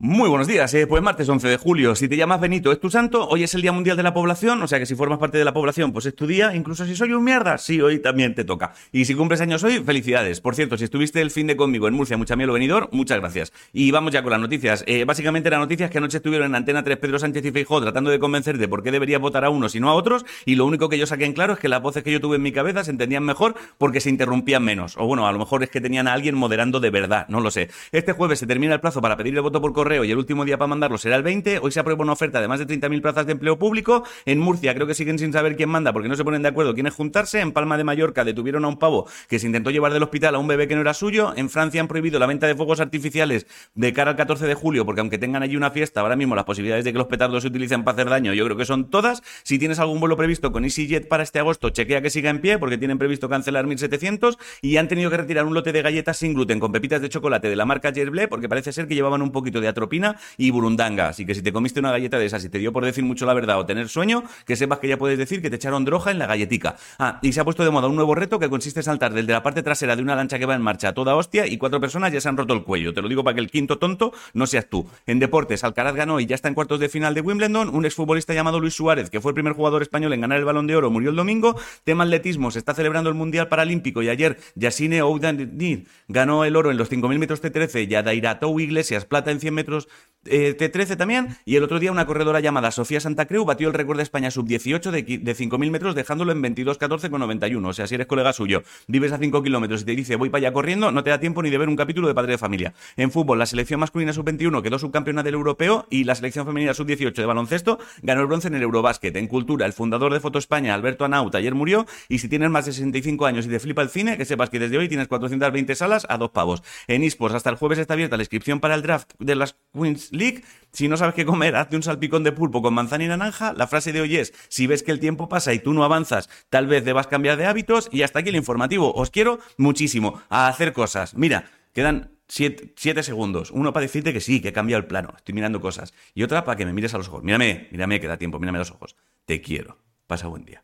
Muy buenos días, eh, pues martes 11 de julio. Si te llamas Benito, es tu santo. Hoy es el Día Mundial de la Población, o sea que si formas parte de la población, pues es tu día. Incluso si soy un mierda, sí, hoy también te toca. Y si cumples años hoy, felicidades. Por cierto, si estuviste el fin de conmigo en Murcia, mucha miel o venidor, muchas gracias. Y vamos ya con las noticias. Eh, básicamente eran noticias que anoche estuvieron en Antena 3 Pedro Sánchez y Feijóo tratando de convencerte por qué deberías votar a unos y no a otros. Y lo único que yo saqué en claro es que las voces que yo tuve en mi cabeza se entendían mejor porque se interrumpían menos. O bueno, a lo mejor es que tenían a alguien moderando de verdad, no lo sé. Este jueves se termina el plazo para pedir el voto por correo y el último día para mandarlo será el 20. Hoy se aprueba una oferta de más de 30.000 plazas de empleo público. En Murcia creo que siguen sin saber quién manda porque no se ponen de acuerdo quién es juntarse. En Palma de Mallorca detuvieron a un pavo que se intentó llevar del hospital a un bebé que no era suyo. En Francia han prohibido la venta de fuegos artificiales de cara al 14 de julio porque aunque tengan allí una fiesta, ahora mismo las posibilidades de que los petardos se utilicen para hacer daño yo creo que son todas. Si tienes algún vuelo previsto con EasyJet para este agosto, chequea que siga en pie porque tienen previsto cancelar 1.700 y han tenido que retirar un lote de galletas sin gluten con pepitas de chocolate de la marca Gerblé porque parece ser que llevaban un poquito de atropina y burundanga. Así que si te comiste una galleta de esas y te dio por decir mucho la verdad o tener sueño, que sepas que ya puedes decir que te echaron droga en la galletica. Ah, y se ha puesto de moda un nuevo reto que consiste en saltar desde la parte trasera de una lancha que va en marcha a toda hostia y cuatro personas ya se han roto el cuello. Te lo digo para que el quinto tonto no seas tú. En deportes, Alcaraz ganó y ya está en cuartos de final de Wimbledon. Un exfutbolista llamado Luis Suárez, que fue el primer jugador español en ganar el balón de oro, murió el domingo. Tema atletismo, se está celebrando el Mundial Paralímpico y ayer Yasine Oudanir ganó el oro en los 5.000 metros T13 y Adairatou Iglesias plata en 100 metros metros eh, T13 también. Y el otro día una corredora llamada Sofía Santa Creu batió el récord de España sub-18 de, de 5.000 metros dejándolo en 22.14 con 91. O sea, si eres colega suyo, vives a 5 kilómetros y te dice voy para allá corriendo, no te da tiempo ni de ver un capítulo de Padre de Familia. En fútbol, la selección masculina sub-21 quedó subcampeona del europeo y la selección femenina sub-18 de baloncesto ganó el bronce en el Eurobásquet. En cultura, el fundador de Foto España, Alberto Anaut, ayer murió y si tienes más de 65 años y te flipa el cine, que sepas que desde hoy tienes 420 salas a dos pavos. En eSports, hasta el jueves está abierta la inscripción para el draft de las Queens Si no sabes qué comer, hazte un salpicón de pulpo con manzana y naranja. La frase de hoy es, si ves que el tiempo pasa y tú no avanzas, tal vez debas cambiar de hábitos. Y hasta aquí el informativo. Os quiero muchísimo a hacer cosas. Mira, quedan Siete, segundos. Uno para decirte que sí, que he cambiado el plano. Estoy mirando cosas. Y otra para que me mires a los ojos. Mírame, mírame, que da tiempo. Mírame a los ojos. Te quiero. Pasa buen día.